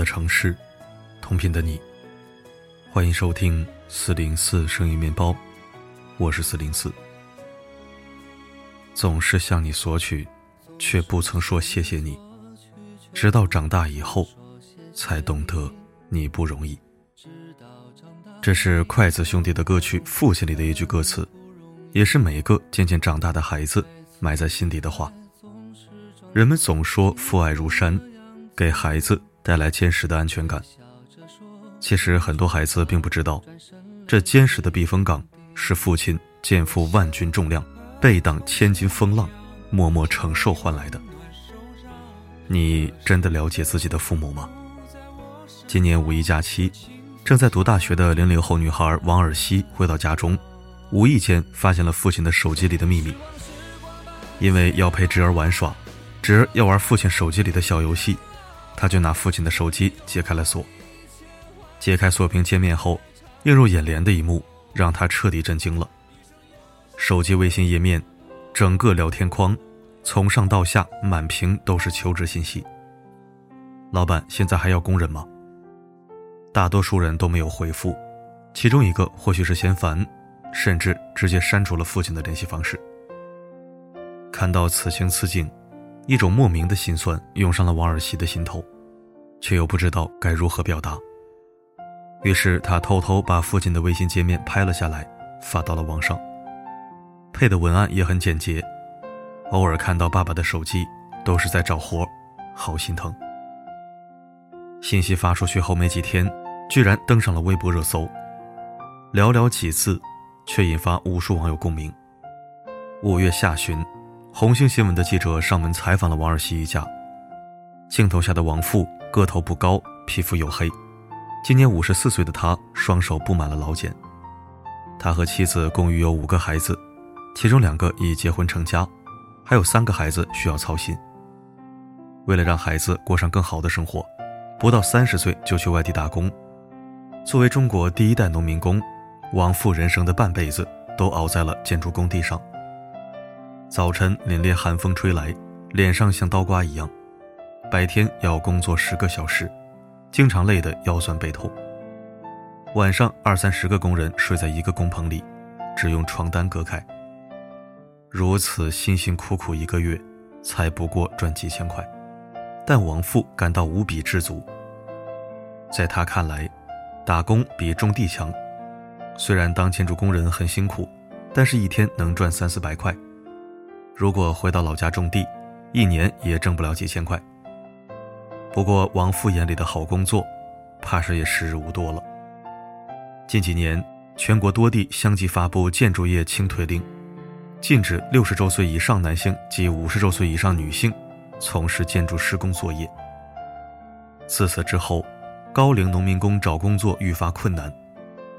的城市，同频的你，欢迎收听四零四声音面包，我是四零四。总是向你索取，却不曾说谢谢你，直到长大以后，才懂得你不容易。这是筷子兄弟的歌曲《父亲》里的一句歌词，也是每个渐渐长大的孩子埋在心底的话。人们总说父爱如山，给孩子。带来坚实的安全感。其实很多孩子并不知道，这坚实的避风港是父亲肩负万钧重量、背挡千斤风浪、默默承受换来的。你真的了解自己的父母吗？今年五一假期，正在读大学的零零后女孩王尔西回到家中，无意间发现了父亲的手机里的秘密。因为要陪侄儿玩耍，侄儿要玩父亲手机里的小游戏。他就拿父亲的手机解开了锁。解开锁屏界面后，映入眼帘的一幕让他彻底震惊了。手机微信页面，整个聊天框，从上到下满屏都是求职信息。老板，现在还要工人吗？大多数人都没有回复，其中一个或许是嫌烦，甚至直接删除了父亲的联系方式。看到此情此景。一种莫名的心酸涌上了王尔西的心头，却又不知道该如何表达。于是他偷偷把父亲的微信界面拍了下来，发到了网上。配的文案也很简洁。偶尔看到爸爸的手机，都是在找活，好心疼。信息发出去后没几天，居然登上了微博热搜。寥寥几字，却引发无数网友共鸣。五月下旬。红星新闻的记者上门采访了王二喜一家。镜头下的王父个头不高，皮肤黝黑，今年五十四岁的他双手布满了老茧。他和妻子共育有五个孩子，其中两个已结婚成家，还有三个孩子需要操心。为了让孩子过上更好的生活，不到三十岁就去外地打工。作为中国第一代农民工，王父人生的半辈子都熬在了建筑工地上。早晨凛冽寒风吹来，脸上像刀刮一样；白天要工作十个小时，经常累得腰酸背痛。晚上二三十个工人睡在一个工棚里，只用床单隔开。如此辛辛苦苦一个月，才不过赚几千块，但王父感到无比知足。在他看来，打工比种地强。虽然当建筑工人很辛苦，但是一天能赚三四百块。如果回到老家种地，一年也挣不了几千块。不过王父眼里的好工作，怕是也时日无多了。近几年，全国多地相继发布建筑业清退令，禁止六十周岁以上男性及五十周岁以上女性从事建筑施工作业。自此之后，高龄农民工找工作愈发困难。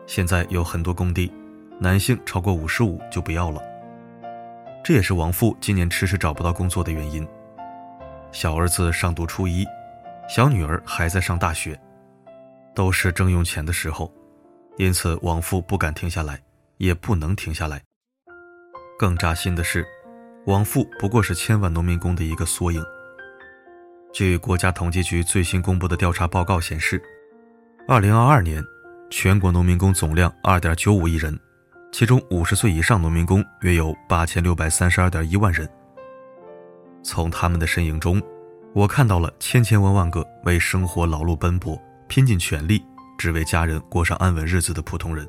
现在有很多工地，男性超过五十五就不要了。这也是王父今年迟迟找不到工作的原因。小儿子上读初一，小女儿还在上大学，都是正用钱的时候，因此王父不敢停下来，也不能停下来。更扎心的是，王父不过是千万农民工的一个缩影。据国家统计局最新公布的调查报告显示，二零二二年，全国农民工总量二点九五亿人。其中五十岁以上农民工约有八千六百三十二点一万人。从他们的身影中，我看到了千千万万个为生活劳碌奔波、拼尽全力，只为家人过上安稳日子的普通人。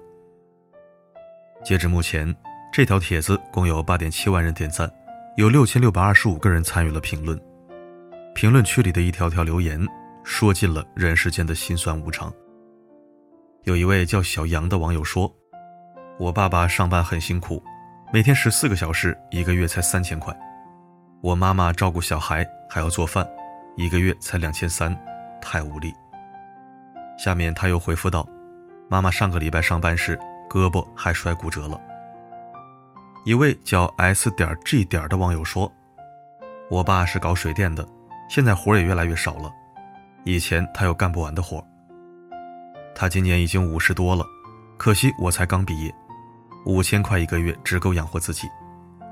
截至目前，这条帖子共有八点七万人点赞，有六千六百二十五个人参与了评论。评论区里的一条条留言，说尽了人世间的辛酸无常。有一位叫小杨的网友说。我爸爸上班很辛苦，每天十四个小时，一个月才三千块。我妈妈照顾小孩还要做饭，一个月才两千三，太无力。下面他又回复道：“妈妈上个礼拜上班时胳膊还摔骨折了。”一位叫 S 点 G 点的网友说：“我爸是搞水电的，现在活也越来越少了，以前他有干不完的活。他今年已经五十多了，可惜我才刚毕业。”五千块一个月只够养活自己，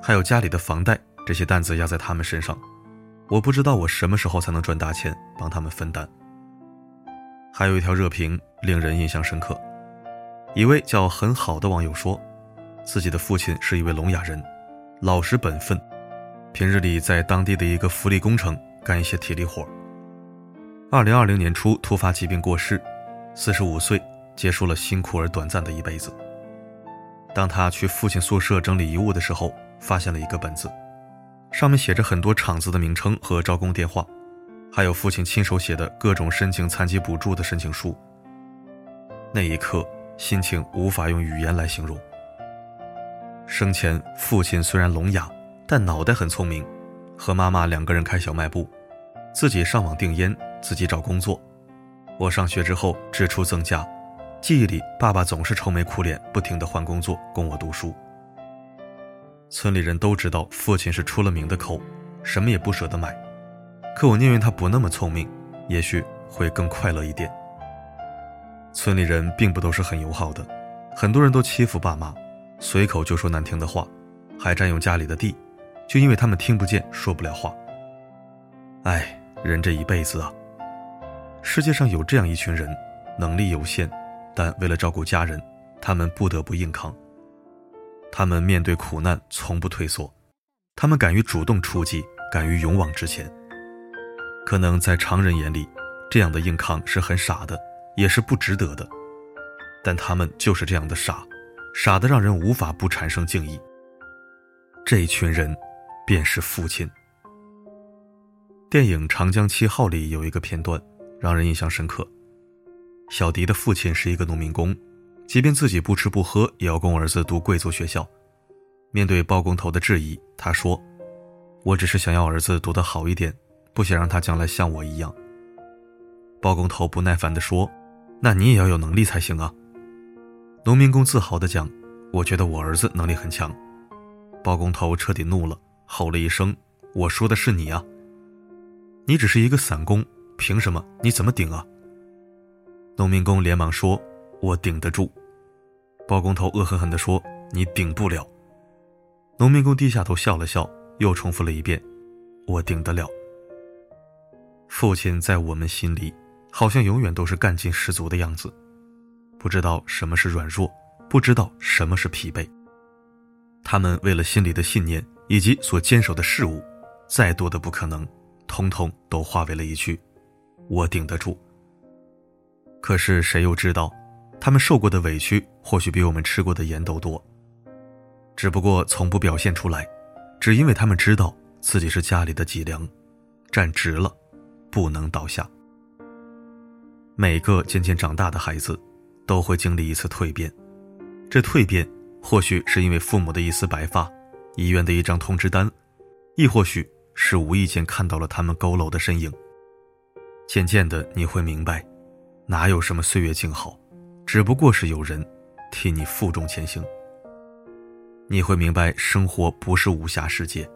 还有家里的房贷，这些担子压在他们身上。我不知道我什么时候才能赚大钱帮他们分担。还有一条热评令人印象深刻，一位叫很好的网友说，自己的父亲是一位聋哑人，老实本分，平日里在当地的一个福利工程干一些体力活。二零二零年初突发疾病过世，四十五岁结束了辛苦而短暂的一辈子。当他去父亲宿舍整理遗物的时候，发现了一个本子，上面写着很多厂子的名称和招工电话。还有父亲亲手写的各种申请残疾补助的申请书。那一刻，心情无法用语言来形容。生前，父亲虽然聋哑，但脑袋很聪明，和妈妈两个人开小卖部，自己上网订烟，自己找工作。我上学之后支出增加，记忆里爸爸总是愁眉苦脸，不停地换工作供我读书。村里人都知道父亲是出了名的抠，什么也不舍得买。可我宁愿他不那么聪明，也许会更快乐一点。村里人并不都是很友好的，很多人都欺负爸妈，随口就说难听的话，还占用家里的地，就因为他们听不见，说不了话。哎，人这一辈子啊，世界上有这样一群人，能力有限，但为了照顾家人，他们不得不硬扛。他们面对苦难从不退缩，他们敢于主动出击，敢于勇往直前。可能在常人眼里，这样的硬抗是很傻的，也是不值得的。但他们就是这样的傻，傻的让人无法不产生敬意。这一群人，便是父亲。电影《长江七号》里有一个片段，让人印象深刻。小迪的父亲是一个农民工，即便自己不吃不喝，也要供儿子读贵族学校。面对包工头的质疑，他说：“我只是想要儿子读得好一点。”不想让他将来像我一样。包工头不耐烦地说：“那你也要有能力才行啊。”农民工自豪地讲：“我觉得我儿子能力很强。”包工头彻底怒了，吼了一声：“我说的是你啊！你只是一个散工，凭什么？你怎么顶啊？”农民工连忙说：“我顶得住。”包工头恶狠狠地说：“你顶不了。”农民工低下头笑了笑，又重复了一遍：“我顶得了。”父亲在我们心里，好像永远都是干劲十足的样子，不知道什么是软弱，不知道什么是疲惫。他们为了心里的信念以及所坚守的事物，再多的不可能，通通都化为了一句：“我顶得住。”可是谁又知道，他们受过的委屈或许比我们吃过的盐都多，只不过从不表现出来，只因为他们知道自己是家里的脊梁，站直了。不能倒下。每个渐渐长大的孩子，都会经历一次蜕变。这蜕变，或许是因为父母的一丝白发，医院的一张通知单，亦或许是无意间看到了他们佝偻的身影。渐渐的，你会明白，哪有什么岁月静好，只不过是有人替你负重前行。你会明白，生活不是武侠世界，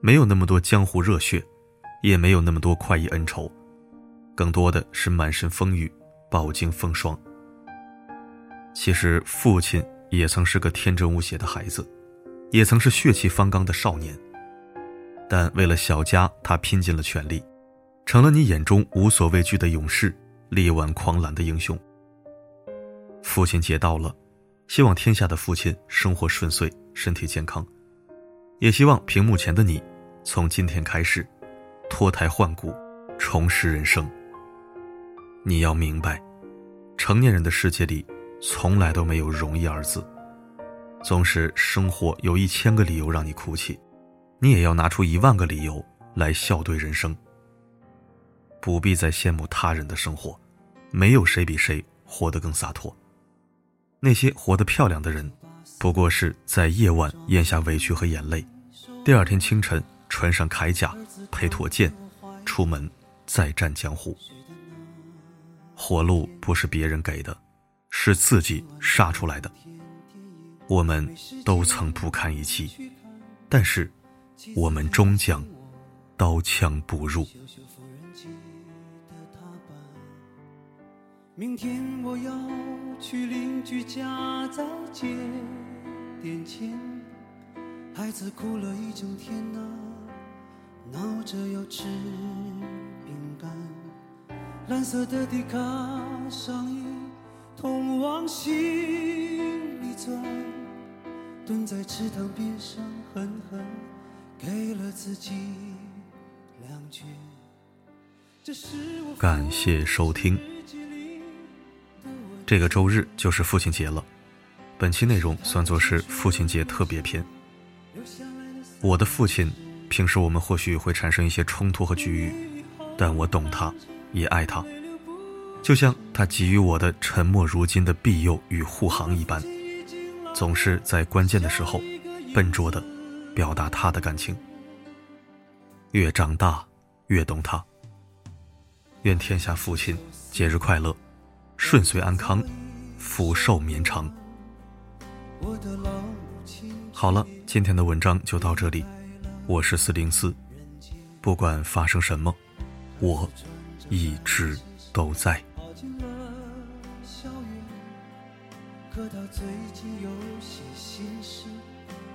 没有那么多江湖热血。也没有那么多快意恩仇，更多的是满身风雨，饱经风霜。其实父亲也曾是个天真无邪的孩子，也曾是血气方刚的少年。但为了小家，他拼尽了全力，成了你眼中无所畏惧的勇士，力挽狂澜的英雄。父亲节到了，希望天下的父亲生活顺遂，身体健康，也希望屏幕前的你，从今天开始。脱胎换骨，重拾人生。你要明白，成年人的世界里，从来都没有容易二字。纵使生活有一千个理由让你哭泣，你也要拿出一万个理由来笑对人生。不必再羡慕他人的生活，没有谁比谁活得更洒脱。那些活得漂亮的人，不过是在夜晚咽下委屈和眼泪，第二天清晨。穿上铠甲，配妥剑，出门再战江湖。活路不是别人给的，是自己杀出来的。我们都曾不堪一击，但是我们终将刀枪不入。明天我要去邻居家再借点钱，孩子哭了一整天呐。闹着要吃饼干，蓝色的迪卡上衣，痛往心里钻，蹲在池塘边上，狠狠给了自己两拳。这是我。感谢收听。这个周日就是父亲节了，本期内容算作是父亲节特别篇。我的父亲，平时我们或许会产生一些冲突和局域，但我懂他。也爱他，就像他给予我的沉默如金的庇佑与护航一般，总是在关键的时候，笨拙的表达他的感情。越长大，越懂他。愿天下父亲节日快乐，顺遂安康，福寿绵长。好了，今天的文章就到这里，我是四零四，不管发生什么，我。一直都在。可他最近有些心事，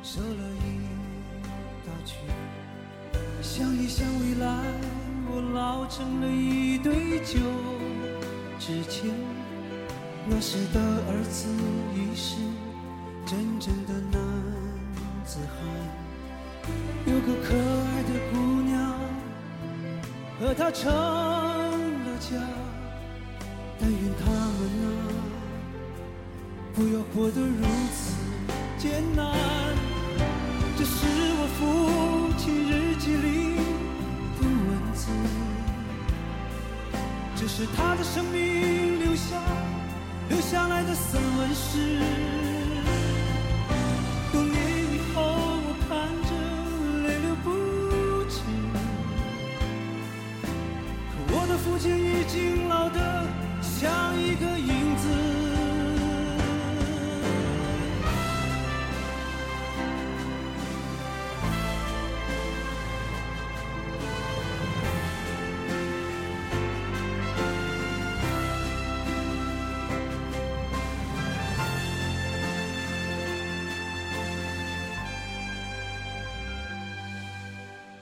瘦了一大圈。想一想未来，我老成了一堆旧纸钱。那时的儿子已是真正的男子汉，有个可爱的姑娘，和他成了。家，但愿他们啊，不要活得如此艰难。这是我父亲日记里的文字，这是他的生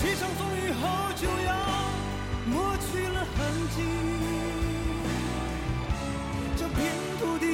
几场风雨后就要抹去了痕迹。这片土地